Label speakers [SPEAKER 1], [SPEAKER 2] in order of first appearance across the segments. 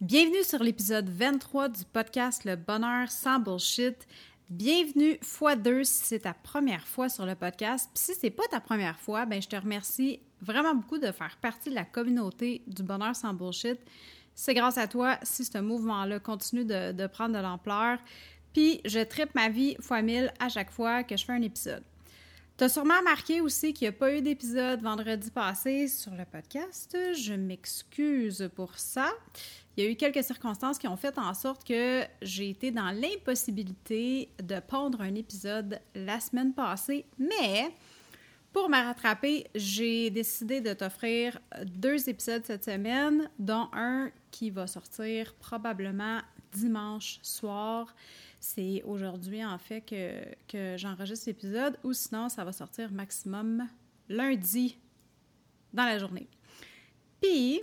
[SPEAKER 1] Bienvenue sur l'épisode 23 du podcast Le Bonheur sans bullshit. Bienvenue fois deux si c'est ta première fois sur le podcast. Puis si c'est pas ta première fois, ben je te remercie vraiment beaucoup de faire partie de la communauté du Bonheur sans bullshit. C'est grâce à toi si ce mouvement-là continue de, prendre de l'ampleur. Puis je tripe ma vie fois mille à chaque fois que je fais un épisode. Tu as sûrement remarqué aussi qu'il n'y a pas eu d'épisode vendredi passé sur le podcast. Je m'excuse pour ça. Il y a eu quelques circonstances qui ont fait en sorte que j'ai été dans l'impossibilité de pondre un épisode la semaine passée, mais pour me rattraper, j'ai décidé de t'offrir deux épisodes cette semaine, dont un qui va sortir probablement dimanche soir. C'est aujourd'hui, en fait, que, que j'enregistre l'épisode, ou sinon, ça va sortir maximum lundi dans la journée. Puis,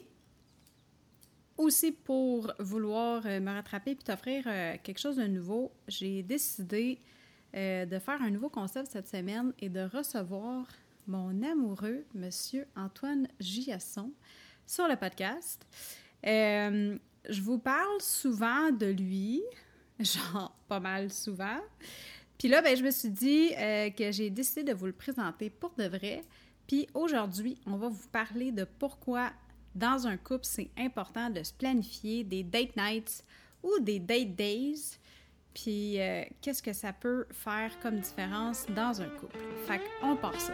[SPEAKER 1] aussi pour vouloir euh, me rattraper puis t'offrir euh, quelque chose de nouveau, j'ai décidé euh, de faire un nouveau concept cette semaine et de recevoir mon amoureux, Monsieur Antoine Giasson, sur le podcast. je vous parle souvent de lui, genre pas mal souvent. Puis là, ben, je me suis dit que j'ai décidé de vous le présenter pour de vrai. Puis aujourd'hui, on va vous parler de pourquoi dans un couple, c'est important de se planifier des date nights ou des date days. Puis euh, qu'est-ce que ça peut faire comme différence dans un couple? Fait qu'on part ça.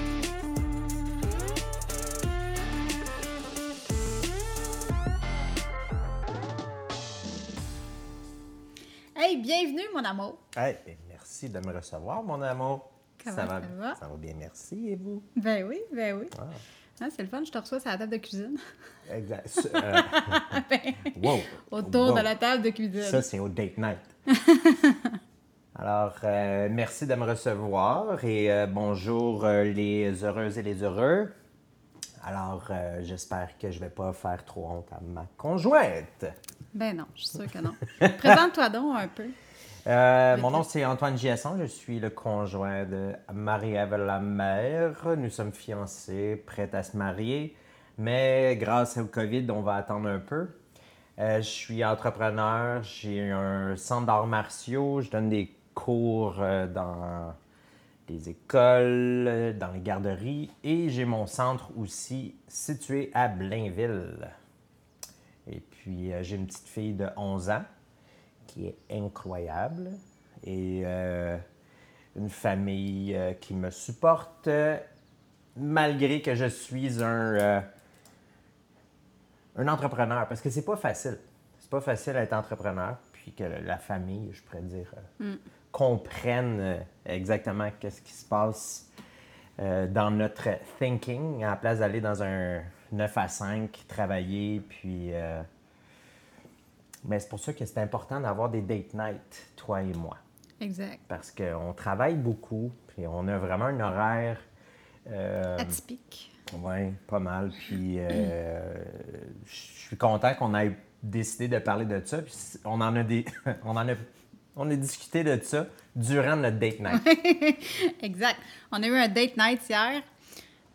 [SPEAKER 1] Bienvenue, mon amour.
[SPEAKER 2] Hey, ben, merci de me recevoir, mon amour.
[SPEAKER 1] Comment
[SPEAKER 2] ça, va,
[SPEAKER 1] ça va?
[SPEAKER 2] Ça va bien, merci. Et vous?
[SPEAKER 1] Ben oui, ben oui.
[SPEAKER 2] Ah,
[SPEAKER 1] Ah, c'est le fun, je te reçois sur la table de cuisine.
[SPEAKER 2] exact. Euh,
[SPEAKER 1] Ben,
[SPEAKER 2] wow.
[SPEAKER 1] Autour
[SPEAKER 2] Wow.
[SPEAKER 1] de la table de cuisine.
[SPEAKER 2] Ça, c'est au date night. Alors, euh, merci de me recevoir et euh, bonjour euh, les heureuses et les heureux. Alors, j'espère que je vais pas faire trop honte à ma conjointe.
[SPEAKER 1] Ben non, je suis sûre que non. Présente-toi donc un peu.
[SPEAKER 2] Euh, mon nom, c'est Antoine Giasson. Je suis le conjoint de Marie-Ève Lamère. Nous sommes fiancés, prêts à se marier. Mais grâce au COVID, on va attendre un peu. Euh, je suis entrepreneur. J'ai un centre d'arts martiaux. Je donne des cours euh, dans des écoles, dans les garderies. Et j'ai mon centre aussi situé à Blainville. Et puis, j'ai une petite fille de 11 ans qui est incroyable. Et euh, une famille euh, qui me supporte malgré que je suis un, euh, un entrepreneur. Parce que c'est pas facile. C'est pas facile d'être entrepreneur puis que la famille, je pourrais dire, euh, comprenne exactement qu'est-ce qui se passe dans notre thinking à la place d'aller dans un 9 à 5 travailler puis mais c'est pour ça que c'est important d'avoir des date night, toi et moi.
[SPEAKER 1] Exact.
[SPEAKER 2] Parce qu'on travaille beaucoup, puis on a vraiment un horaire. Euh,
[SPEAKER 1] Atypique.
[SPEAKER 2] oui, pas mal. Puis euh, je suis content qu'on ait décidé de parler de ça. Puis on en a des. on en a. On a discuté de ça durant notre date night.
[SPEAKER 1] exact. On a eu un date night hier.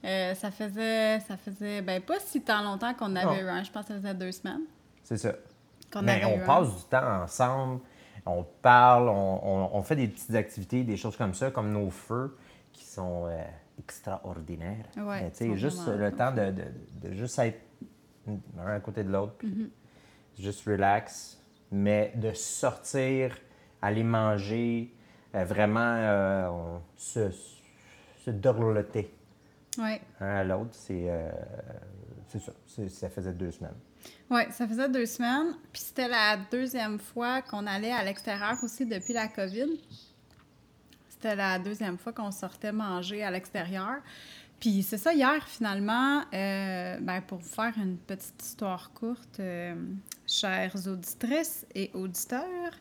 [SPEAKER 1] Euh, ça faisait, ça faisait, ben pas si tant longtemps qu'on avait eu un. Je pense que ça faisait deux semaines
[SPEAKER 2] C'est ça. Mais on
[SPEAKER 1] un.
[SPEAKER 2] passe du temps ensemble, on parle, on, on- on fait des petites activités, des choses comme ça, comme nos feux, qui sont euh, extraordinaires.
[SPEAKER 1] Ouais,
[SPEAKER 2] sais, juste le temps de, de- de juste être l'un à côté de l'autre, puis
[SPEAKER 1] Mm-hmm.
[SPEAKER 2] juste relax, mais de sortir, aller manger, euh, vraiment euh, on se, se dorloter un à l'autre, c'est euh, ça. Ça faisait deux semaines.
[SPEAKER 1] Oui, ça faisait deux semaines. Puis c'était la deuxième fois qu'on allait à l'extérieur aussi depuis la COVID. C'était la deuxième fois qu'on sortait manger à l'extérieur. Puis c'est ça, hier, finalement, euh, ben, pour vous faire une petite histoire courte, euh, chères auditrices et auditeurs,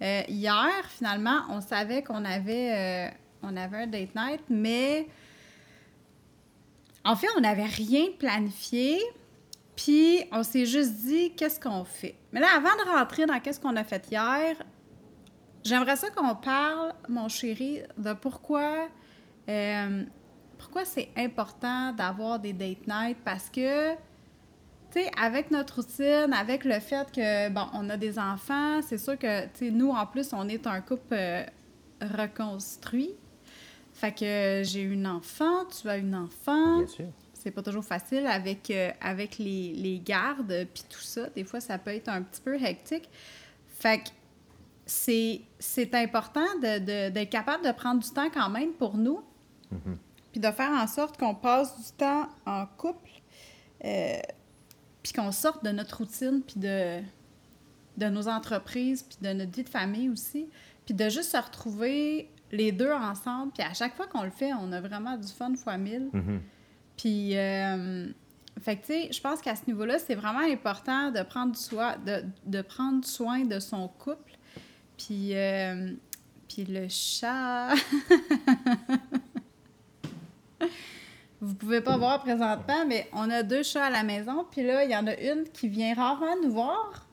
[SPEAKER 1] Euh, hier, finalement, on savait qu'on avait, on avait un date night, mais en fait, on n'avait rien planifié. Puis, on s'est juste dit, qu'est-ce qu'on fait? Mais là, avant de rentrer dans qu'est-ce qu'on a fait hier, j'aimerais ça qu'on parle, mon chéri, de pourquoi, euh, pourquoi c'est important d'avoir des date nights. Parce que, tu sais, avec notre routine, avec le fait que, bon, on a des enfants, c'est sûr que, tu sais, nous, en plus, on est un couple euh, reconstruit. Fait que j'ai une enfant, tu as une enfant. C'est pas toujours facile avec, euh, avec les, les gardes puis tout ça. Des fois, ça peut être un petit peu hectique. Fait que c'est, c'est important de, de- d'être capable de prendre du temps quand même pour nous. Puis de faire en sorte qu'on passe du temps en couple. euh, puis qu'on sorte de notre routine, puis de, de nos entreprises, puis de notre vie de famille aussi. Puis de juste se retrouver les deux ensemble. Puis à chaque fois qu'on le fait, on a vraiment du fun fois mille.
[SPEAKER 2] Mhm.
[SPEAKER 1] Puis, euh, fait que, tu sais, je pense qu'à ce niveau-là, c'est vraiment important de prendre, soin, de, de prendre soin de son couple. Puis, euh, puis le chat. Vous pouvez pas voir présentement, mais on a deux chats à la maison. Puis là, il y en a une qui vient rarement nous voir.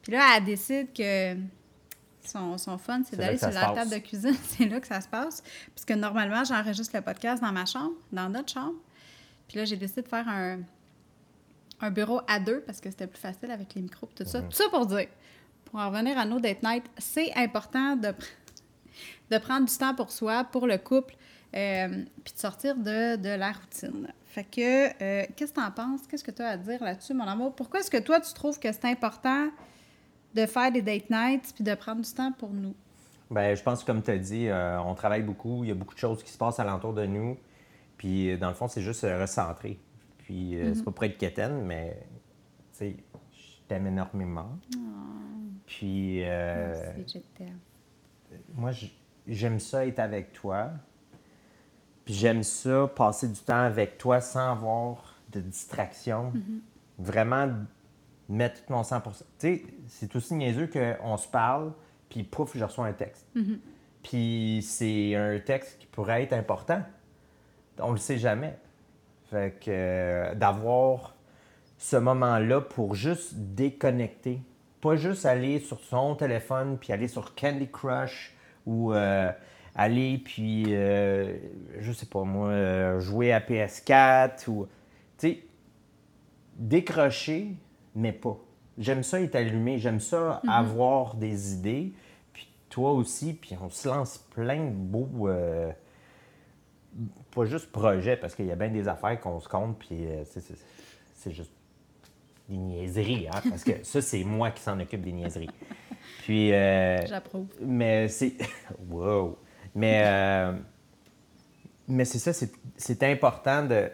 [SPEAKER 1] Puis là, elle décide que son, son fun, c'est d'aller sur la
[SPEAKER 2] passe.
[SPEAKER 1] table de cuisine. C'est là que ça se passe. Parce que normalement, j'enregistre le podcast dans ma chambre, dans notre chambre. Puis là, j'ai décidé de faire un, un bureau à deux parce que c'était plus facile avec les micros et tout ça. Tout ça pour dire, pour en revenir à nos date night, c'est important de, pr- de prendre du temps pour soi, pour le couple, euh, puis de sortir de, de la routine. Fait que, euh, qu'est-ce que tu en penses? Qu'est-ce que tu as à dire là-dessus, mon amour? Pourquoi est-ce que toi, tu trouves que c'est important de faire des date nights puis de prendre du temps pour nous?
[SPEAKER 2] Ben, je pense que comme tu as dit, euh, on travaille beaucoup, il y a beaucoup de choses qui se passent alentour de nous. Puis, euh, dans le fond, c'est juste se recentrer. Puis, euh, c'est pas pour être quétaine, mais, tu sais, je t'aime énormément. Puis, euh,
[SPEAKER 1] Merci, je t'aime.
[SPEAKER 2] moi, j'aime ça être avec toi. Puis, j'aime ça passer du temps avec toi sans avoir de distraction. Vraiment mettre tout mon 100 Tu sais, c'est aussi niaiseux qu'on se parle, puis pouf, je reçois un texte. Puis c'est un texte qui pourrait être important. On le sait jamais. Fait que euh, d'avoir ce moment-là pour juste déconnecter. Pas juste aller sur son téléphone puis aller sur Candy Crush ou euh, aller puis, euh, je sais pas moi, jouer à PS4 ou. Tu sais, décrocher, mais pas. J'aime ça être allumé, j'aime ça avoir des idées, puis toi aussi, puis on se lance plein de beaux, pas juste projets, parce qu'il y a bien des affaires qu'on se compte, puis euh, c'est- c'est c'est juste des niaiseries, hein, parce que ça, c'est moi qui s'en occupe des niaiseries. Puis, euh,
[SPEAKER 1] J'approuve.
[SPEAKER 2] mais c'est. wow! Mais, euh, mais c'est ça, c'est- c'est important de.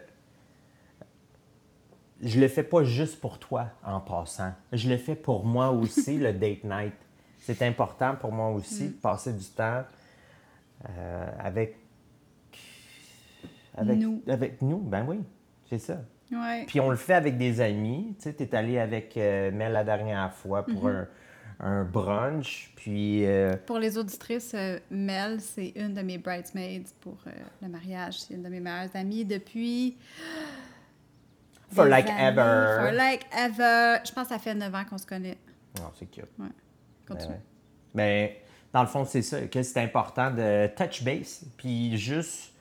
[SPEAKER 2] Je le fais pas juste pour toi en passant. Je le fais pour moi aussi, le date night. C'est important pour moi aussi de passer du temps euh, avec, avec.
[SPEAKER 1] Nous.
[SPEAKER 2] Avec nous, ben oui, c'est ça.
[SPEAKER 1] Ouais.
[SPEAKER 2] Puis on le fait avec des amis. Tu sais, t'es allé avec euh, Mel la dernière fois pour un, un brunch. Puis euh,
[SPEAKER 1] Pour les auditrices, euh, Mel, c'est une de mes bridesmaids pour le mariage. C'est une de mes meilleures amies depuis.
[SPEAKER 2] For
[SPEAKER 1] des
[SPEAKER 2] like
[SPEAKER 1] années.
[SPEAKER 2] ever.
[SPEAKER 1] For like ever. Je pense que ça fait 9 ans qu'on se connaît.
[SPEAKER 2] Non, c'est cute.
[SPEAKER 1] Ouais. Continue.
[SPEAKER 2] Ben ouais. Mais dans le fond, c'est ça, que c'est important de touch base, puis juste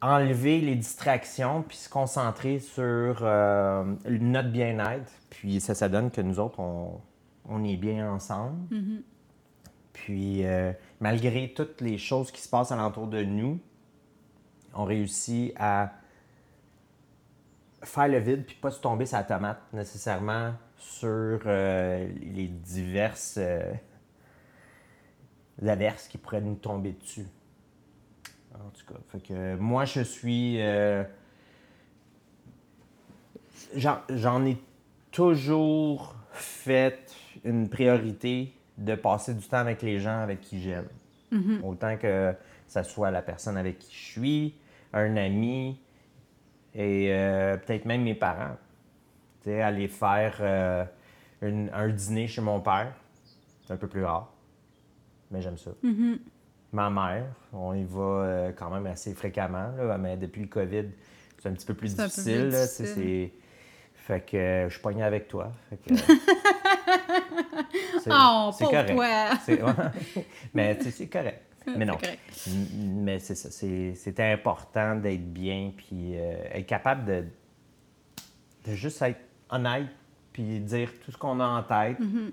[SPEAKER 2] enlever les distractions, puis se concentrer sur euh, notre bien-être. Puis ça, ça donne que nous autres, on, on est bien ensemble. Puis euh, malgré toutes les choses qui se passent alentour de nous, on réussit à faire le vide puis pas se tomber sa tomate nécessairement sur euh, les diverses averses qui pourraient nous tomber dessus. En tout cas, fait que moi je suis euh, j'en ai toujours fait une priorité de passer du temps avec les gens avec qui j'aime. Autant que ça soit la personne avec qui je suis, un ami et euh, peut-être même mes parents. Tu sais, aller faire euh, une- un dîner chez mon père. C'est un peu plus rare, mais j'aime ça.
[SPEAKER 1] Mm-hmm.
[SPEAKER 2] Ma mère, on y va euh, quand même assez fréquemment, là, mais depuis le COVID, c'est un petit peu plus difficile. là, c'est- Fait que je suis pogné avec toi. Fait que, c'est
[SPEAKER 1] Oh,
[SPEAKER 2] c'est
[SPEAKER 1] pauvre
[SPEAKER 2] correct.
[SPEAKER 1] toi.
[SPEAKER 2] C'est- mais c'est correct. Mais non.
[SPEAKER 1] C'est
[SPEAKER 2] Mais c'est ça. c'est- important d'être bien, puis euh, être capable de, de juste être honnête, puis dire tout ce qu'on a en tête.
[SPEAKER 1] Mm-hmm.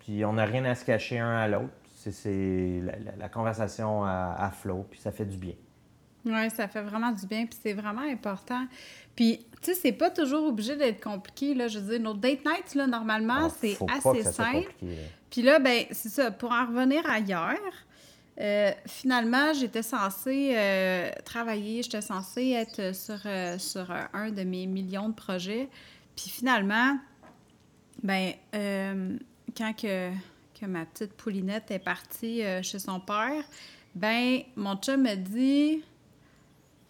[SPEAKER 2] Puis on n'a rien à se cacher un à l'autre. C'est- la, la- la conversation à, à flot, puis ça fait du bien.
[SPEAKER 1] Oui, ça fait vraiment du bien, puis c'est vraiment important. Puis, tu sais, c'est pas toujours obligé d'être compliqué, là. Je veux dire, nos date nights, là, normalement,
[SPEAKER 2] Ah,
[SPEAKER 1] c'est assez simple. Puis là, ben, c'est ça. Pour en revenir ailleurs, euh, finalement, j'étais censée euh, travailler, j'étais censée être sur, euh, sur un de mes millions de projets. Puis finalement, ben, quand que, que ma petite poulinette est partie euh, chez son père, ben, mon chum me dit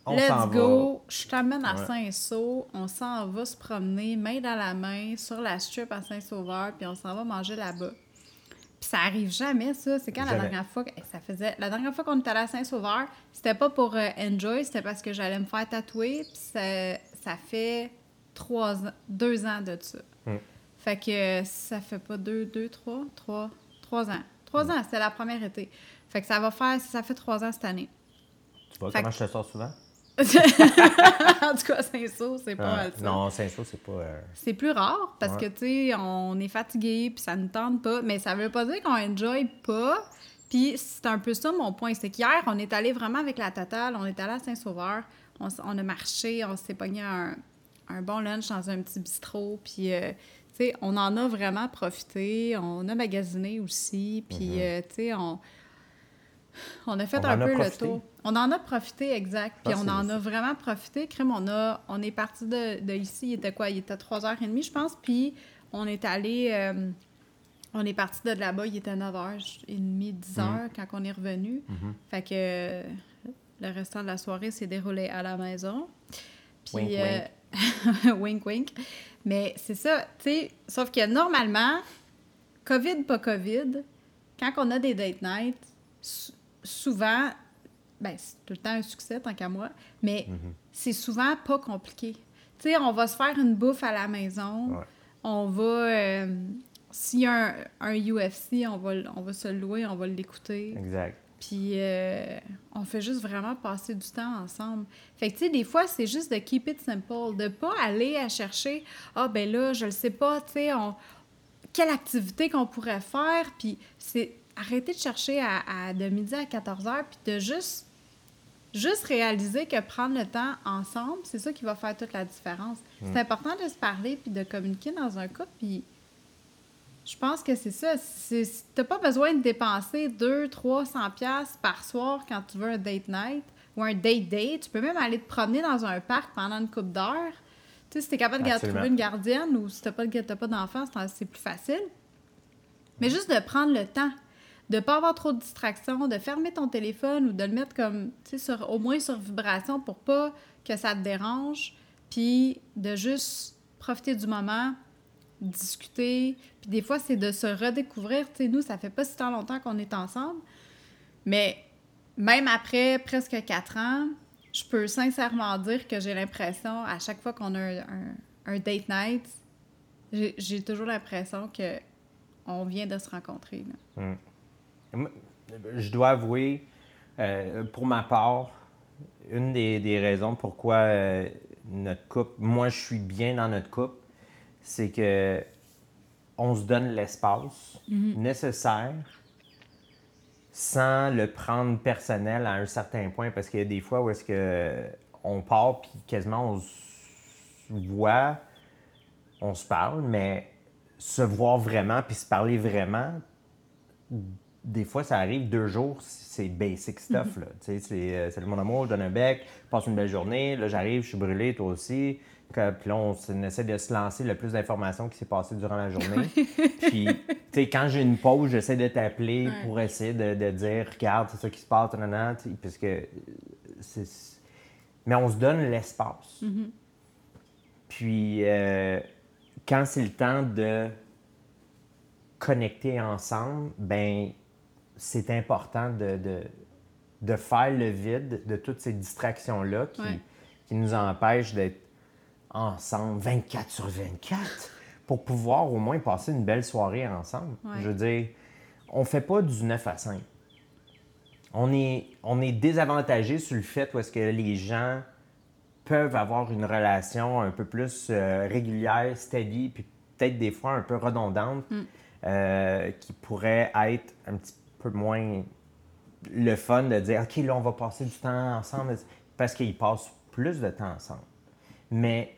[SPEAKER 2] On
[SPEAKER 1] Let's go, je t'amène à
[SPEAKER 2] Ouais.
[SPEAKER 1] Saint-Saul, on s'en va se promener main dans la main sur la strip à Saint-Sauveur, puis on s'en va manger là-bas. Puis ça arrive jamais, ça. C'est quand la dernière fois que eh, ça faisait. La dernière fois qu'on est allé à Saint-Sauveur, c'était pas pour euh, enjoy, c'était parce que j'allais me faire tatouer, puis ça, ça fait trois ans, deux ans de ça.
[SPEAKER 2] Hmm.
[SPEAKER 1] Fait que euh, ça fait pas deux, deux, trois, trois, trois ans. Trois ans, c'était la première été. Fait que ça va faire, ça fait trois ans cette année.
[SPEAKER 2] Tu vois
[SPEAKER 1] Fait
[SPEAKER 2] comment
[SPEAKER 1] que-
[SPEAKER 2] je te sors souvent?
[SPEAKER 1] en tout cas, Saint-Saul, c'est pas ça.
[SPEAKER 2] non, Saint-Saul, c'est pas. euh,
[SPEAKER 1] C'est plus rare parce
[SPEAKER 2] Ouais.
[SPEAKER 1] que, tu sais, on est fatigué puis ça ne tente pas. Mais ça veut pas dire qu'on enjoy pas. Puis c'est un peu ça mon point. C'est qu'hier, on est allé vraiment avec la totale. On est allé à Saint-Sauveur. On a marché. On s'est pogné un, un bon lunch dans un petit bistrot. Puis, euh, on en a vraiment profité. On a magasiné aussi. Puis, euh, tu sais, on... On a fait
[SPEAKER 2] Mhm. On
[SPEAKER 1] un peu le tour. On en a profité, exact. Puis
[SPEAKER 2] Ah,
[SPEAKER 1] on en a vraiment profité. Crème, on, a, on est parti de, de ici, il était quoi? Il était 3h30, je pense. Puis on est allé. euh, on est parti de là-bas, il était 9h30, 10h quand on est revenu.
[SPEAKER 2] Mhm.
[SPEAKER 1] Fait que euh, le restant de la soirée s'est déroulé à la maison. Puis.
[SPEAKER 2] Wink,
[SPEAKER 1] euh, wink, wink. Mais c'est ça, tu sais. Sauf que normalement, COVID, pas COVID, quand on a des date nights, sou- souvent, ben, c'est tout le temps un succès, tant qu'à moi, mais
[SPEAKER 2] Mhm.
[SPEAKER 1] c'est souvent pas compliqué. Tu sais, on va se faire une bouffe à la maison,
[SPEAKER 2] Ouais.
[SPEAKER 1] on va... euh, S'il y a un, un UFC, on va, on va se le louer, on va l'écouter.
[SPEAKER 2] Exact.
[SPEAKER 1] Puis euh, on fait juste vraiment passer du temps ensemble. Fait que, tu sais, des fois, c'est juste de keep it simple, de pas aller à chercher, ah, ben là, je le sais pas, tu sais, on... quelle activité qu'on pourrait faire. Puis c'est arrêter de chercher à, à- de midi à 14 heures, puis de juste, juste réaliser que prendre le temps ensemble, c'est ça qui va faire toute la différence. C'est important de se parler puis de communiquer dans un couple, puis je pense que c'est ça. C'est- T'as pas besoin de dépenser 200, 300 pièces par soir quand tu veux un date night ou un date date. Tu peux même aller te promener dans un parc pendant une coupe d'heures. Tu sais, si t'es capable de trouver une gardienne ou si t'as pas, de- t'as pas d'enfant, c'est- plus facile. Mais juste de prendre le temps, de pas avoir trop de distractions, de fermer ton téléphone ou de le mettre comme, tu sais, sur- au moins sur vibration pour pas que ça te dérange, puis de juste profiter du moment, discuter. Puis des fois, c'est de se redécouvrir. Tu sais, nous, ça fait pas si tant longtemps qu'on est ensemble, mais même après presque quatre ans, je peux sincèrement dire que j'ai l'impression, à chaque fois qu'on a un, un- date night, j'ai toujours l'impression que on vient de se rencontrer.
[SPEAKER 2] Moi, Je dois avouer, euh, pour ma part, une des, des raisons pourquoi euh, notre couple, moi je suis bien dans notre couple, c'est que on se donne l'espace nécessaire sans le prendre personnel à un certain point parce qu'il y a des fois où est-ce que on part puis quasiment on se voit, on se parle, mais se voir vraiment puis se parler vraiment, des fois, ça arrive deux jours, c'est basic stuff. là. Tu sais, c'est euh, mon amour, je donne un bec, passe une belle journée. Là, j'arrive, je suis brûlé, toi aussi. Que- Puis là, on, essaie de se lancer le plus d'informations qui s'est passé durant la journée. Puis, tu sais, quand j'ai une pause, j'essaie de t'appeler
[SPEAKER 1] Ouais.
[SPEAKER 2] pour essayer de, de dire, regarde, c'est ça qui se passe, euh, c'est. Mais on se donne l'espace. Puis, euh, quand c'est le temps de connecter ensemble, ben c'est important de, de, de faire le vide de toutes ces distractions-là qui,
[SPEAKER 1] Ouais.
[SPEAKER 2] qui nous empêchent d'être ensemble 24 sur 24 pour pouvoir au moins passer une belle soirée ensemble.
[SPEAKER 1] Ouais.
[SPEAKER 2] Je veux dire, on fait pas du 9 à 5. On est, on est désavantagé sur le fait où est-ce que les gens peuvent avoir une relation un peu plus euh, régulière, steady, puis peut-être des fois un peu redondante, euh, qui pourrait être un petit peu moins le fun de dire OK, là, on va passer du temps ensemble parce qu'ils passent plus de temps ensemble. Mais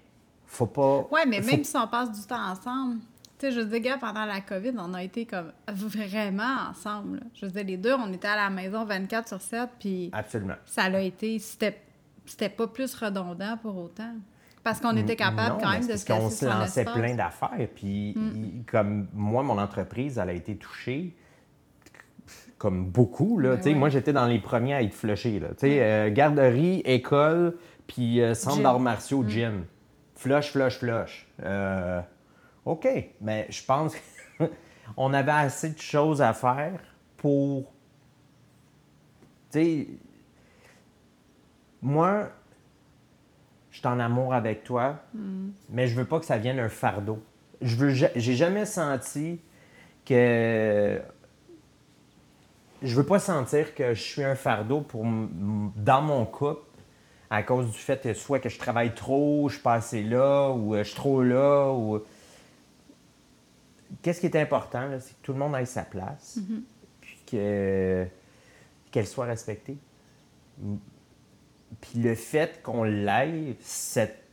[SPEAKER 2] faut pas.
[SPEAKER 1] Ouais, mais
[SPEAKER 2] faut-
[SPEAKER 1] même si on passe du temps ensemble, tu sais, je veux dire, gars, pendant la COVID, on a été comme vraiment ensemble. là. Je veux dire, les deux, on était à la maison 24 sur 7, puis
[SPEAKER 2] Absolument.
[SPEAKER 1] ça l'a été, c'était pas plus redondant pour autant. Parce qu'on était capable
[SPEAKER 2] Non,
[SPEAKER 1] quand même de
[SPEAKER 2] parce
[SPEAKER 1] se
[SPEAKER 2] qu'on
[SPEAKER 1] laisser
[SPEAKER 2] se lançait.
[SPEAKER 1] Mm.
[SPEAKER 2] plein d'affaires. Puis, il- comme moi, mon entreprise, elle a été touchée comme beaucoup. Là.
[SPEAKER 1] Ben
[SPEAKER 2] Tu sais,
[SPEAKER 1] ouais.
[SPEAKER 2] Moi, j'étais dans les premiers à être flushés. Là. Tu sais, euh, garderie, école, puis euh, centre.
[SPEAKER 1] Mm.
[SPEAKER 2] d'arts martiaux, gym. Flush, flush, flush. Euh, OK. Mais je pense qu'on avait assez de choses à faire pour... Tu sais, moi, je suis en amour avec toi, mais je veux pas que ça vienne un fardeau. Je veux, ja- j'ai jamais senti que je veux pas sentir que je suis un fardeau pour dans mon couple à cause du fait que soit que je travaille trop, je suis pas assez là, ou euh, je suis trop là, ou qu'est-ce qui est important, là, c'est que tout le monde ait sa place, puis que qu'elle soit respectée. Puis le fait qu'on l'aille, cette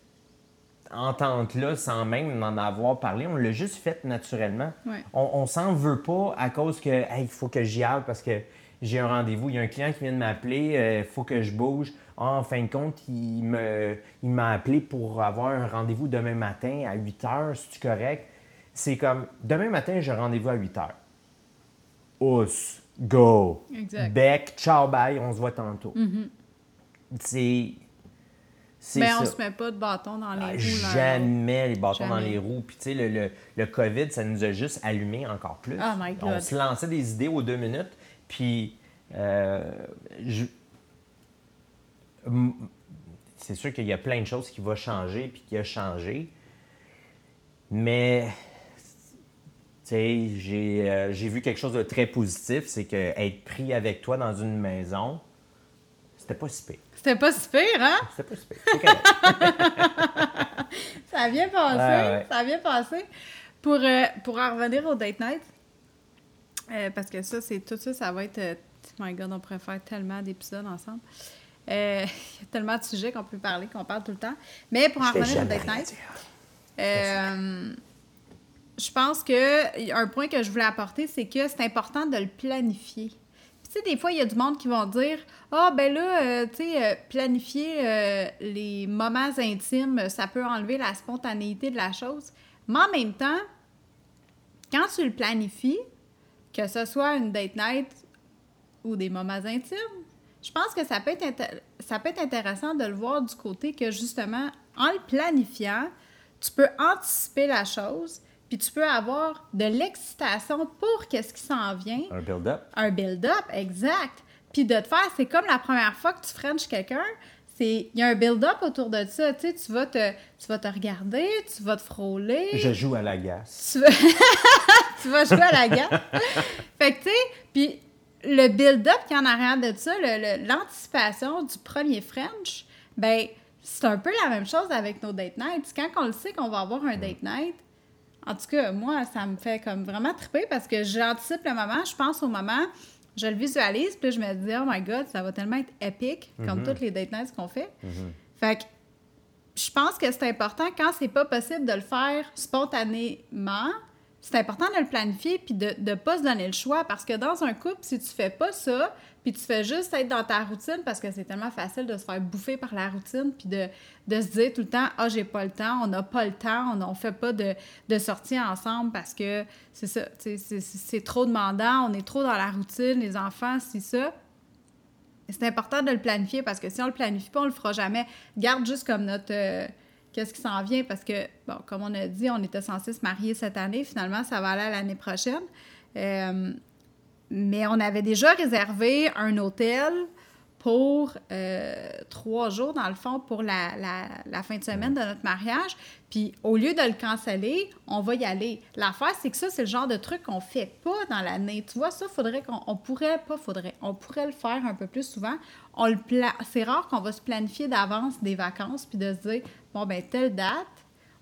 [SPEAKER 2] entente-là, sans même en avoir parlé, on l'a juste fait naturellement.
[SPEAKER 1] Ouais.
[SPEAKER 2] On, on s'en veut pas à cause que, hey, il faut que j'y aille parce que j'ai un rendez-vous. Il y a un client qui vient de m'appeler, il faut que je bouge. Ah, en fin de compte, il me- il m'a appelé pour avoir un rendez-vous demain matin à 8 heures. C'est-tu correct? C'est comme, demain matin, j'ai un rendez-vous à 8 heures. Ous, go.
[SPEAKER 1] Exact.
[SPEAKER 2] Bec, ciao, bye, on se voit tantôt. C'est. C'est
[SPEAKER 1] Mais Ben, on
[SPEAKER 2] ça.
[SPEAKER 1] se met pas de bâton dans les
[SPEAKER 2] Ah,
[SPEAKER 1] roues.
[SPEAKER 2] Jamais les bâtons dans les roues. Puis, tu sais, le, le, le COVID, ça nous a juste allumé encore plus.
[SPEAKER 1] Oh my God.
[SPEAKER 2] On se lançait des idées aux deux minutes. Puis, euh, je- c'est sûr qu'il y a plein de choses qui vont changer, puis qui a changé. Mais, tu sais, j'ai euh, j'ai vu quelque chose de très positif, c'est que être pris avec toi dans une maison, c'était pas si pire.
[SPEAKER 1] C'était pas si pire, hein?
[SPEAKER 2] C'était pas si pire.
[SPEAKER 1] Ça a bien passé.
[SPEAKER 2] Ouais.
[SPEAKER 1] Ça a bien passé. Pour, euh, pour en revenir au date night, euh, parce que ça, c'est tout ça, ça va être. euh, my God, on pourrait faire tellement d'épisodes ensemble. Euh, Il y a tellement de sujets qu'on peut parler, qu'on parle tout le temps. Mais pour en revenir
[SPEAKER 2] dire.
[SPEAKER 1] euh, je pense que un point que je voulais apporter, c'est que c'est important de le planifier. Puis, tu sais, des fois, il y a du monde qui vont dire Ah, ben là, tu sais, planifier les moments intimes, ça peut enlever la spontanéité de la chose. Mais en même temps, quand tu le planifies, que ce soit une date night ou des moments intimes, je pense que ça peut être, ça peut être intéressant de le voir du côté que justement, en le planifiant, tu peux anticiper la chose, puis tu peux avoir de l'excitation pour qu'est-ce qui s'en vient,
[SPEAKER 2] Un build-up.
[SPEAKER 1] un build-up, exact. Puis de te faire, c'est comme la première fois que tu frenches quelqu'un, il y a un build-up autour de ça, tu sais, tu vas te tu vas te regarder, tu vas te frôler,
[SPEAKER 2] Je joue à la gasse.
[SPEAKER 1] tu vas, tu vas jouer à la gamme. fait que, tu sais, puis le build-up qui en arrière de ça, l'anticipation du premier French, ben c'est un peu la même chose avec nos date nights. Quand on le sait qu'on va avoir un date night, en tout cas, moi, ça me fait comme vraiment triper parce que j'anticipe le moment, je pense au moment, je le visualise, puis je me dis, oh my god, ça va tellement être épique, comme toutes les date nights qu'on fait. Fait que je pense que c'est important quand c'est pas possible de le faire spontanément. C'est important de le planifier puis de ne pas se donner le choix parce que dans un couple, si tu fais pas ça, puis tu fais juste être dans ta routine parce que c'est tellement facile de se faire bouffer par la routine puis de, de se dire tout le temps Ah, j'ai pas le temps, on n'a pas le temps, on ne fait pas de, de sortie ensemble parce que c'est ça, c'est- trop demandant, on est trop dans la routine, les enfants, c'est ça. C'est important de le planifier parce que si on le planifie pas, on le fera jamais. Garde juste comme notre. euh, qu'est-ce qui s'en vient parce que, bon, comme on a dit, on était censé se marier cette année. Finalement, ça va aller l'année prochaine. Euh, mais on avait déjà réservé un hôtel pour euh, trois jours, dans le fond, pour la, la, fin de semaine de notre mariage. Puis au lieu de le canceller, on va y aller. L'affaire, c'est que ça, c'est le genre de truc qu'on fait pas dans l'année. Tu vois, ça, faudrait qu'on on pourrait, pas faudrait, on pourrait le faire un peu plus souvent. On le C'est rare qu'on va se planifier d'avance des vacances puis de se dire, bon, ben telle date,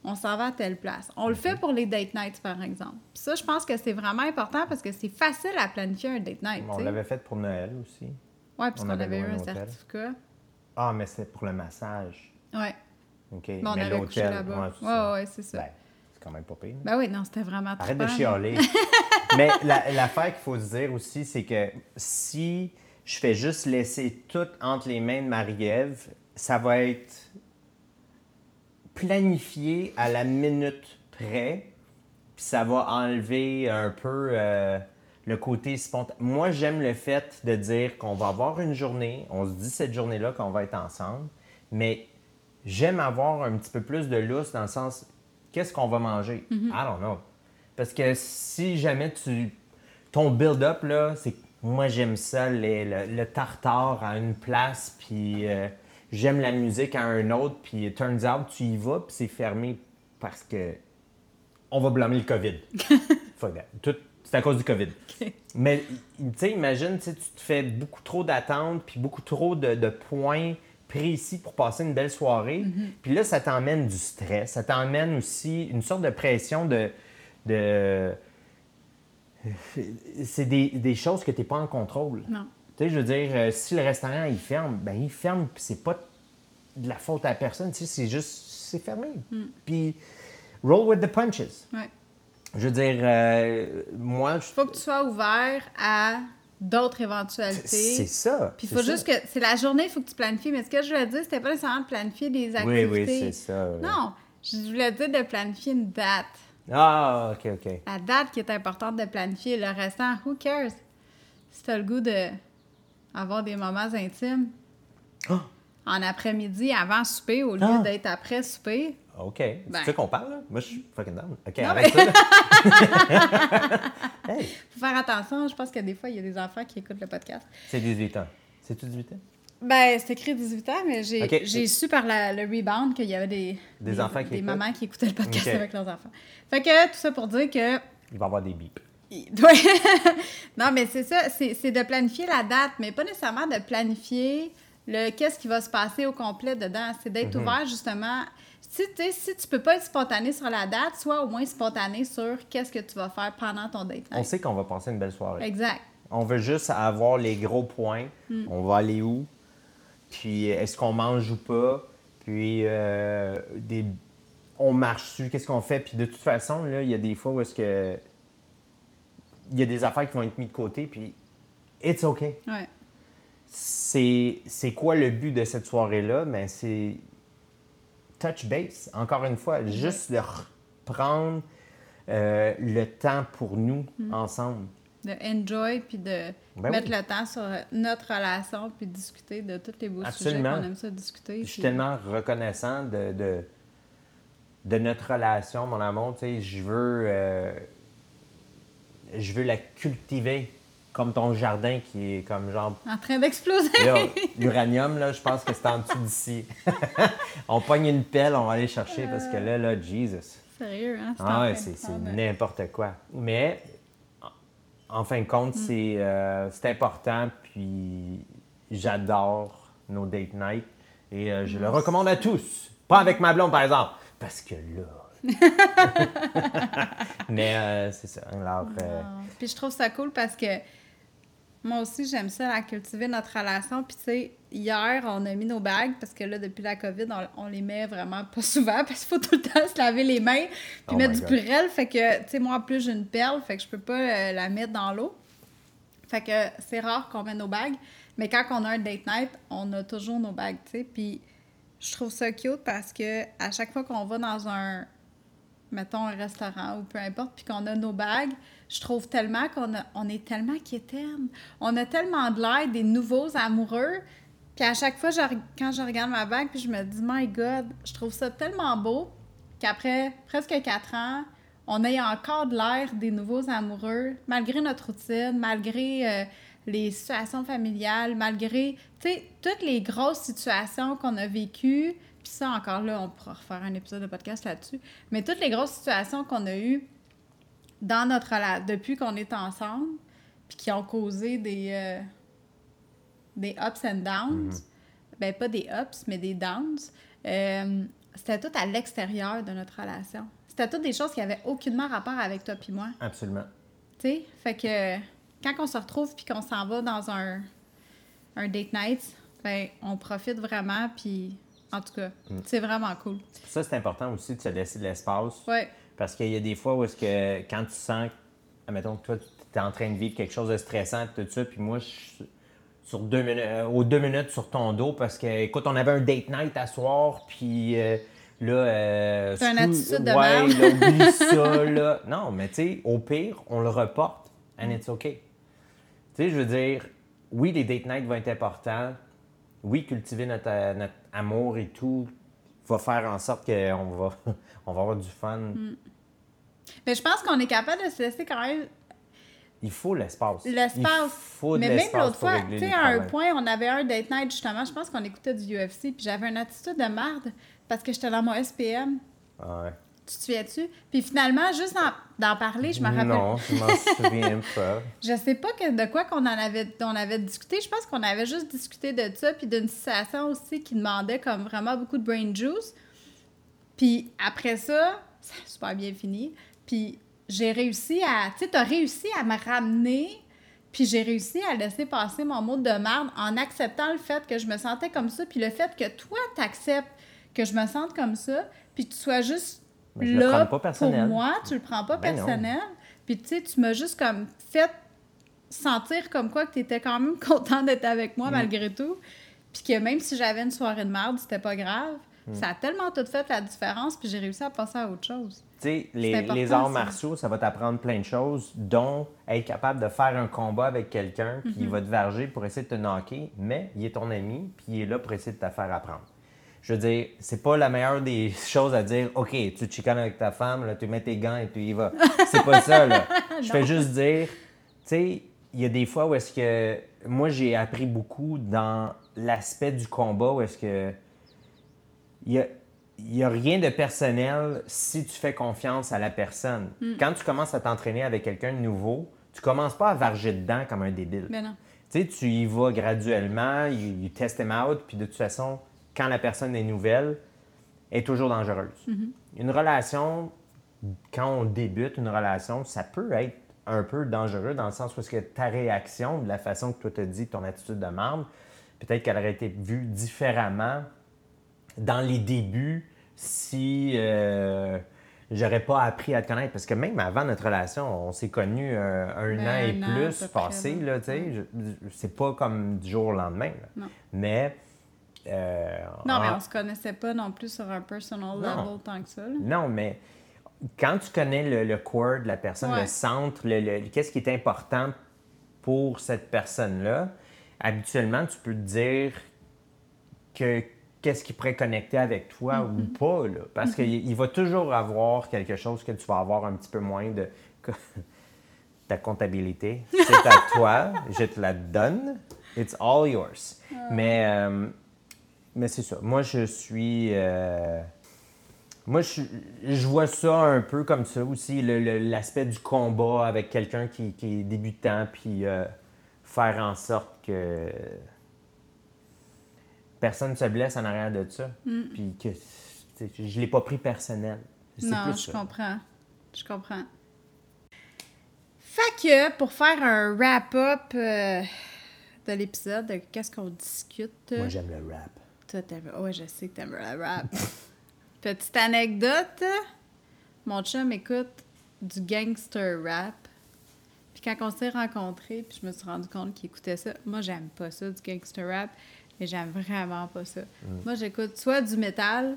[SPEAKER 1] on s'en va à telle place. On le fait pour les date nights, par exemple. ça, je pense que c'est vraiment important parce que c'est facile à planifier un date night.
[SPEAKER 2] On l'avait fait pour Noël aussi.
[SPEAKER 1] Oui, puisqu'on avait, avait eu un, certificat.
[SPEAKER 2] Ah, mais c'est pour le massage.
[SPEAKER 1] Oui.
[SPEAKER 2] OK. Mais, on l'hôtel.
[SPEAKER 1] là-bas. Oui, oui, c'est ça.
[SPEAKER 2] Ben, c'est quand même pas pire.
[SPEAKER 1] Ben oui, non, c'était vraiment
[SPEAKER 2] Arrête de chialer. mais l'affaire qu'il faut se dire aussi, c'est que si je fais juste laisser tout entre les mains de Marie-Ève, ça va être planifié à la minute près, puis ça va enlever un peu. Euh, le côté spontané. Moi, j'aime le fait de dire qu'on va avoir une journée, on se dit cette journée-là qu'on va être ensemble, mais j'aime avoir un petit peu plus de lousse dans le sens, qu'est-ce qu'on va manger? Mm-hmm. I don't know. Parce que si jamais tu. Ton build-up, là, c'est. Moi, j'aime ça, le, tartare à une place, puis euh, j'aime la musique à un autre, puis turns out, tu y vas, puis c'est fermé parce que. On va blâmer le COVID. Fuck that. Tout, c'est à cause du COVID. Mais, tu sais, imagine, tu te fais beaucoup trop d'attentes, puis beaucoup trop de, points précis pour passer une belle soirée. Mm-hmm. Puis là, ça t'emmène du stress. Ça t'emmène aussi une sorte de pression de. de... C'est des, choses que tu n'es pas en contrôle.
[SPEAKER 1] Non.
[SPEAKER 2] Tu sais, je veux dire, euh, si le restaurant, il ferme, ben il ferme, puis c'est pas de la faute à personne, tu sais, c'est juste, c'est fermé. Mm. Puis, roll with the punches.
[SPEAKER 1] Ouais.
[SPEAKER 2] Je veux dire, euh, moi. Il
[SPEAKER 1] faut que tu sois ouvert à d'autres éventualités.
[SPEAKER 2] C'est ça.
[SPEAKER 1] Puis il faut juste que. C'est la journée, il faut que tu planifies. Mais ce que je voulais dire, c'était pas nécessairement de planifier des activités.
[SPEAKER 2] Oui, oui, c'est ça.
[SPEAKER 1] Non, je voulais dire de planifier une date.
[SPEAKER 2] Ah, OK, OK.
[SPEAKER 1] La date qui est importante de planifier. Le restant, who cares? Si tu as le goût de avoir des moments intimes.
[SPEAKER 2] Oh.
[SPEAKER 1] En après-midi, avant souper, au lieu ah. d'être après souper,
[SPEAKER 2] OK. C'est ben. ça qu'on parle, là? Moi, je suis fucking down. OK, arrête ça,
[SPEAKER 1] hey. Faut faire attention. Je pense que des fois, il y a des enfants qui écoutent le podcast.
[SPEAKER 2] C'est 18 ans. C'est-tu 18 ans?
[SPEAKER 1] Ben, c'est écrit 18 ans, mais j'ai su par le rebound qu'il y avait des,
[SPEAKER 2] des, enfants qui
[SPEAKER 1] des mamans qui écoutaient le podcast avec leurs enfants. Fait que tout ça pour dire que.
[SPEAKER 2] Il va y avoir des bips.
[SPEAKER 1] non, mais c'est ça, c'est de planifier la date, mais pas nécessairement de planifier le qu'est-ce qui va se passer au complet dedans. C'est d'être mhm. ouvert justement si, si tu peux pas être spontané sur la date, sois au moins spontané sur qu'est-ce que tu vas faire pendant ton date
[SPEAKER 2] On sait qu'on va passer une belle soirée.
[SPEAKER 1] Exact.
[SPEAKER 2] On veut juste avoir les gros points. Hmm. On va aller où? Puis est-ce qu'on mange ou pas? Puis euh, des... on marche dessus, qu'est-ce qu'on fait? Puis de toute façon, là, il y a des fois où est-ce que il y a des affaires qui vont être mises de côté, puis it's OK.
[SPEAKER 1] Ouais.
[SPEAKER 2] C'est quoi le but de cette soirée-là? Ben, c'est touch base, encore une fois, juste de reprendre euh, le temps pour nous mm. ensemble.
[SPEAKER 1] De enjoy, puis de ben mettre le temps sur notre relation, puis discuter de tous les beaux sujets qu'on aime ça discuter.
[SPEAKER 2] Je suis tellement reconnaissant de, de, notre relation, mon amour. Tu sais, je veux, euh, je veux la cultiver comme ton jardin qui est comme genre.
[SPEAKER 1] En train d'exploser.
[SPEAKER 2] L'uranium, là, je pense que c'est en dessous d'ici. on pogne une pelle, on va aller chercher parce que là, là, Jesus.
[SPEAKER 1] Sérieux, hein?
[SPEAKER 2] Ah c'est n'importe quoi. Mais, en fin de compte, mm. euh, c'est important, puis j'adore nos date night et euh, je le recommande à tous. Pas avec ma blonde, par exemple, parce que là. Mais euh, c'est ça. Alors,
[SPEAKER 1] Puis je trouve ça cool parce que moi aussi, j'aime ça, à cultiver notre relation. Puis, tu sais, hier, on a mis nos bagues parce que là, depuis la COVID, on, les met vraiment pas souvent parce qu'il faut tout le temps se laver les mains puis oh mettre du purel. Fait que, tu sais, moi, en plus, j'ai une perle, fait que je peux pas euh, la mettre dans l'eau. Fait que c'est rare qu'on mette nos bagues. Mais quand on a un date night, on a toujours nos bagues, tu sais. Puis, je trouve ça cute parce que à chaque fois qu'on va dans un, mettons, un restaurant ou peu importe, puis qu'on a nos bagues, je trouve tellement qu'on on est tellement quétaine. On a tellement de l'air des nouveaux amoureux Puis à chaque fois, quand je regarde ma bague, puis je me dis, my God, je trouve ça tellement beau qu'après presque quatre ans, on ait encore de l'air des nouveaux amoureux, malgré notre routine, malgré euh, les situations familiales, malgré, toutes les grosses situations qu'on a vécues. Puis ça, encore là, on pourra refaire un épisode de podcast là-dessus. Mais toutes les grosses situations qu'on a eues dans notre relation, depuis qu'on est ensemble, puis qui ont causé des, euh, des ups and downs, ben pas des ups, mais des downs, euh, c'était tout à l'extérieur de notre relation. C'était toutes des choses qui avaient aucunement rapport avec toi puis moi.
[SPEAKER 2] Absolument.
[SPEAKER 1] Tu sais, fait que quand on se retrouve puis qu'on s'en va dans un, un date night, ben on profite vraiment puis en tout cas, c'est vraiment cool.
[SPEAKER 2] Ça, c'est important aussi de se laisser de l'espace.
[SPEAKER 1] Ouais.
[SPEAKER 2] Parce qu'il y a des fois où est-ce que quand tu sens, admettons que toi, tu es en train de vivre quelque chose de stressant, tout ça, puis moi, je suis sur deux minutes, euh, aux deux minutes sur ton dos parce que, écoute, on avait un date night à soir, puis euh, là. Euh,
[SPEAKER 1] T'as une attitude de
[SPEAKER 2] ouais, là, oublie ça, là. Non, mais tu sais, au pire, on le reporte, and it's okay. Tu sais, je veux dire, oui, les date nights vont être importants. Oui, cultiver notre, notre amour et tout va faire en sorte qu'on va, on va avoir du fun.
[SPEAKER 1] Mm. Mais je pense qu'on est capable de se laisser quand même
[SPEAKER 2] Il faut l'espace.
[SPEAKER 1] l'espace.
[SPEAKER 2] Il faut de
[SPEAKER 1] Mais même l'autre fois, tu sais, à un point, on avait un date night justement, je pense qu'on écoutait du UFC, puis j'avais une attitude de merde parce que j'étais dans mon SPM.
[SPEAKER 2] Ah ouais.
[SPEAKER 1] Tu te souviens-tu? Puis finalement, juste en- d'en parler, je me rappelle.
[SPEAKER 2] Non, je m'en souviens pas.
[SPEAKER 1] Je sais pas que de quoi qu'on en avait, on avait discuté. Je pense qu'on avait juste discuté de ça, puis d'une situation aussi qui demandait comme vraiment beaucoup de brain juice. Puis après ça, ça a super bien fini. Puis j'ai réussi à... Tu sais, t'as réussi à me ramener, puis j'ai réussi à laisser passer mon mot de merde en acceptant le fait que je me sentais comme ça, puis le fait que toi, t'acceptes que je me sente comme ça, puis que tu sois juste
[SPEAKER 2] Mais je le
[SPEAKER 1] là
[SPEAKER 2] prends pas
[SPEAKER 1] pour moi, tu le prends pas
[SPEAKER 2] Ben non.
[SPEAKER 1] personnel. Puis tu sais, tu m'as juste comme fait sentir comme quoi que tu étais quand même content d'être avec
[SPEAKER 2] Mm.
[SPEAKER 1] moi malgré tout. Puis que même si j'avais une soirée de merde, c'était pas grave.
[SPEAKER 2] Mm.
[SPEAKER 1] Ça a tellement tout fait la différence, puis j'ai réussi à passer à autre chose.
[SPEAKER 2] Tu sais, les, arts
[SPEAKER 1] ça.
[SPEAKER 2] martiaux, ça va t'apprendre plein de choses, dont être capable de faire un combat avec quelqu'un, puis
[SPEAKER 1] Mm-hmm.
[SPEAKER 2] il va te verger pour essayer de te knocker, mais il est ton ami, puis il est là pour essayer de te faire apprendre. Je veux dire, c'est pas la meilleure des choses à dire, OK, tu te chicanes avec ta femme, là, tu mets tes gants et tu y vas. C'est pas ça, là. Je fais juste dire, tu sais, il y a des fois où est-ce que. Moi, j'ai appris beaucoup dans l'aspect du combat où est-ce que. Il y a, il y a rien de personnel si tu fais confiance à la personne. Quand tu commences à t'entraîner avec quelqu'un de nouveau, tu commences pas à varger dedans comme un débile.
[SPEAKER 1] Mais non.
[SPEAKER 2] Tu sais, tu y vas graduellement, you, you test them out, puis de toute façon, quand la personne est nouvelle, elle est toujours dangereuse. Une relation, quand on débute une relation, ça peut être un peu dangereux dans le sens où est-ce que ta réaction, de la façon que toi te dis ton attitude de marde, peut-être qu'elle aurait été vue différemment dans les débuts si euh, j'aurais pas appris à te connaître. Parce que même avant notre relation, on s'est connus euh, un
[SPEAKER 1] Ben,
[SPEAKER 2] an et
[SPEAKER 1] un
[SPEAKER 2] plus passé,
[SPEAKER 1] là.
[SPEAKER 2] Je- C'est pas comme du jour au lendemain. Mais. Euh,
[SPEAKER 1] Non, mais
[SPEAKER 2] en-
[SPEAKER 1] on se connaissait pas non plus sur un personal level tant que ça. là.
[SPEAKER 2] non, mais quand tu connais le, le core de la personne,
[SPEAKER 1] Ouais.
[SPEAKER 2] le centre, le, le- qu'est-ce qui est important pour cette personne-là, habituellement, tu peux te dire que qu'est-ce qui pourrait connecter avec toi ou
[SPEAKER 1] Mm-hmm.
[SPEAKER 2] pas, là. Parce qu'il il va toujours avoir quelque chose que tu vas avoir un petit peu moins de... Ta comptabilité, c'est à toi, je te la donne, it's all yours. Mais, euh, mais c'est ça. Moi, je suis... euh, moi, je, je vois ça un peu comme ça aussi, l'aspect du combat avec quelqu'un qui, qui est débutant, puis euh, faire en sorte que personne ne se blesse en arrière de ça. Puis que je ne l'ai pas pris personnel.
[SPEAKER 1] Non,
[SPEAKER 2] plus
[SPEAKER 1] je
[SPEAKER 2] ça.
[SPEAKER 1] comprends. Je comprends. Fait que pour faire un wrap-up euh, de l'épisode, de qu'est-ce qu'on discute?
[SPEAKER 2] Moi, j'aime le rap.
[SPEAKER 1] Toi, t'aimes... Ouais, je sais que t'aimes le rap. Petite anecdote. Mon chum écoute du gangster rap. Puis quand on s'est rencontrés, puis je me suis rendu compte qu'il écoutait ça. Moi, j'aime pas ça, du gangster rap. Mais j'aime vraiment pas ça. Moi, j'écoute soit du métal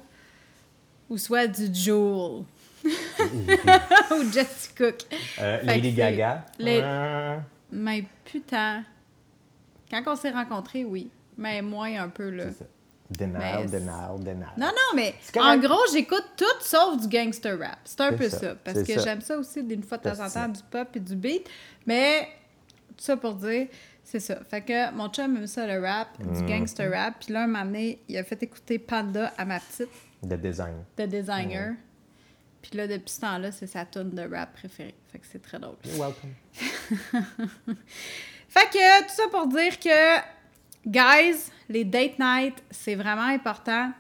[SPEAKER 1] ou soit du Joule. ou Jesse Cook.
[SPEAKER 2] Euh, Lady Gaga.
[SPEAKER 1] les- Mais putain. Quand on s'est rencontrés, oui. Mais moins un peu, là.
[SPEAKER 2] C'est ça. Denial, denial, denial.
[SPEAKER 1] Non, non, mais en gros, j'écoute tout sauf du gangster rap. C'est un peu
[SPEAKER 2] ça,
[SPEAKER 1] ça. Parce que j'aime ça aussi d'une fois de temps en temps, du pop et du beat. Mais tout ça pour dire, c'est ça. Fait que mon chum aime ça le rap, du
[SPEAKER 2] Mhm.
[SPEAKER 1] gangster rap. Puis là, un moment donné, il a fait écouter Panda à ma petite,
[SPEAKER 2] De design.
[SPEAKER 1] de designer. Puis là, depuis ce temps-là, c'est sa tune de rap préférée. Fait que c'est très drôle.
[SPEAKER 2] You're welcome.
[SPEAKER 1] Fait que tout ça pour dire que, guys, les date night, c'est vraiment important.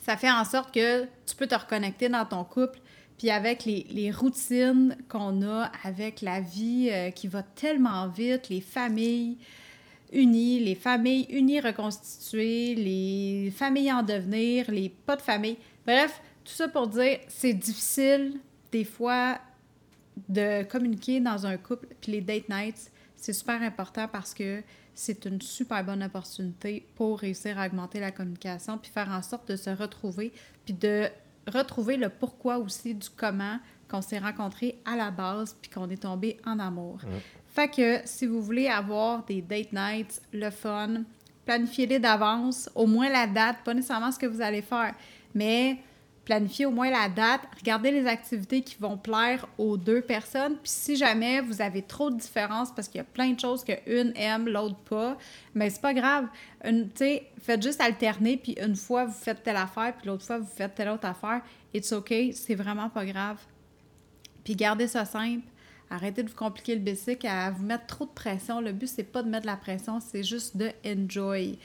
[SPEAKER 1] Ça fait en sorte que tu peux te reconnecter dans ton couple. Puis avec les, les routines qu'on a, avec la vie euh, qui va tellement vite, les familles unies, les familles unies reconstituées, les familles en devenir, les pas de famille. Bref, tout ça pour dire, c'est difficile des fois de communiquer dans un couple. Puis les date nights, c'est super important parce que c'est une super bonne opportunité pour réussir à augmenter la communication puis faire en sorte de se retrouver puis de retrouver le pourquoi aussi du comment qu'on s'est rencontrés à la base puis qu'on est tombé en amour. Fait que si vous voulez avoir des date nights, le fun, planifiez-les d'avance, au moins la date, pas nécessairement ce que vous allez faire, mais planifiez au moins la date, regardez les activités qui vont plaire aux deux personnes, puis si jamais vous avez trop de différences parce qu'il y a plein de choses que une aime, l'autre pas, mais c'est pas grave. Une, faites juste alterner, puis une fois vous faites telle affaire, puis l'autre fois vous faites telle autre affaire. It's okay, c'est vraiment pas grave. Puis gardez ça simple. Arrêtez de vous compliquer le basic à vous mettre trop de pression. Le but, c'est pas de mettre de la pression, c'est juste de enjoy.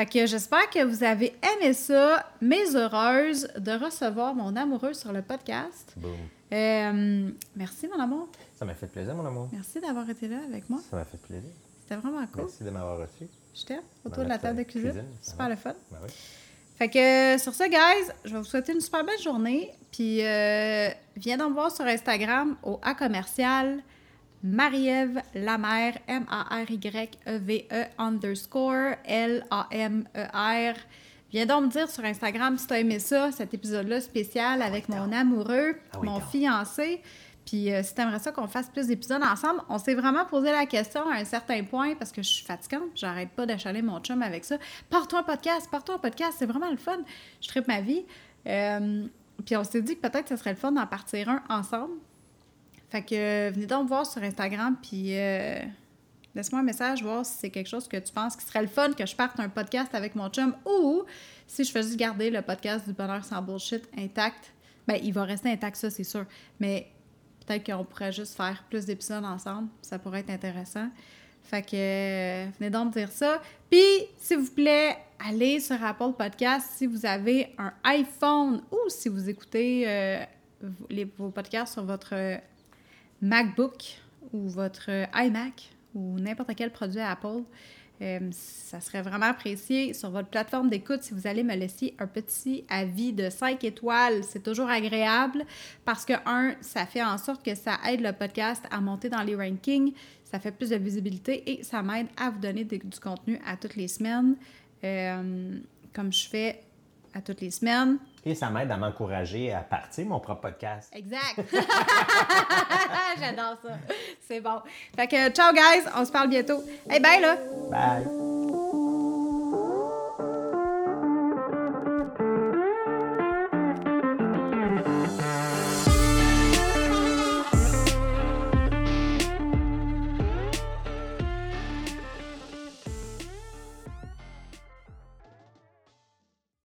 [SPEAKER 1] Fait que j'espère que vous avez aimé ça. Mais heureuse de recevoir mon amoureux sur le podcast.
[SPEAKER 2] Boom.
[SPEAKER 1] Euh, merci, mon amour.
[SPEAKER 2] Ça m'a fait plaisir, mon amour.
[SPEAKER 1] Merci d'avoir été là avec moi.
[SPEAKER 2] Ça m'a fait plaisir.
[SPEAKER 1] C'était vraiment cool.
[SPEAKER 2] Merci de m'avoir reçu.
[SPEAKER 1] Je t'aime. Autour de
[SPEAKER 2] la
[SPEAKER 1] table de
[SPEAKER 2] cuisine.
[SPEAKER 1] cuisine. Super le fun.
[SPEAKER 2] Ben oui.
[SPEAKER 1] Fait que sur ça, guys, je vais vous souhaiter une super belle journée. Puis euh, viens donc voir sur Instagram au A commercial Marie-Ève Lamère, M-A-R-Y-E-V-E underscore L-A-M-E-R. Viens donc me dire sur Instagram si tu as aimé ça, cet épisode-là spécial avec mon amoureux,
[SPEAKER 2] Ah
[SPEAKER 1] mon fiancé. Puis euh, si tu aimerais ça qu'on fasse plus d'épisodes ensemble, on s'est vraiment posé la question à un certain point parce que je suis fatigante, j'arrête pas d'achaler mon chum avec ça. Pars-toi un podcast, pars-toi un podcast, c'est vraiment le fun. Je tripe ma vie. Euh, puis on s'est dit que peut-être que ce serait le fun d'en partir un ensemble. Fait que euh, venez donc me voir sur Instagram, puis euh, laisse-moi un message, voir si c'est quelque chose que tu penses qui serait le fun que je parte un podcast avec mon chum ou si je fais juste garder le podcast du bonheur sans bullshit intact. Ben, il va rester intact, ça, c'est sûr. Mais peut-être qu'on pourrait juste faire plus d'épisodes ensemble. Ça pourrait être intéressant. Fait que euh, venez donc me dire ça. Puis, s'il vous plaît, allez sur Apple Podcast si vous avez un iPhone ou si vous écoutez les, vos podcasts sur votre MacBook ou votre iMac ou n'importe quel produit Apple. Euh, ça serait vraiment apprécié sur votre plateforme d'écoute si vous allez me laisser un petit avis de 5 étoiles. C'est toujours agréable parce que, un, ça fait en sorte que ça aide le podcast à monter dans les rankings, ça fait plus de visibilité et ça m'aide à vous donner du contenu à toutes les semaines, euh, comme je fais à toutes les semaines.
[SPEAKER 2] Et ça m'aide à m'encourager à partir mon propre podcast.
[SPEAKER 1] Exact. J'adore ça. C'est bon. Fait que ciao guys, on se parle bientôt. Hey bye là.
[SPEAKER 2] Bye!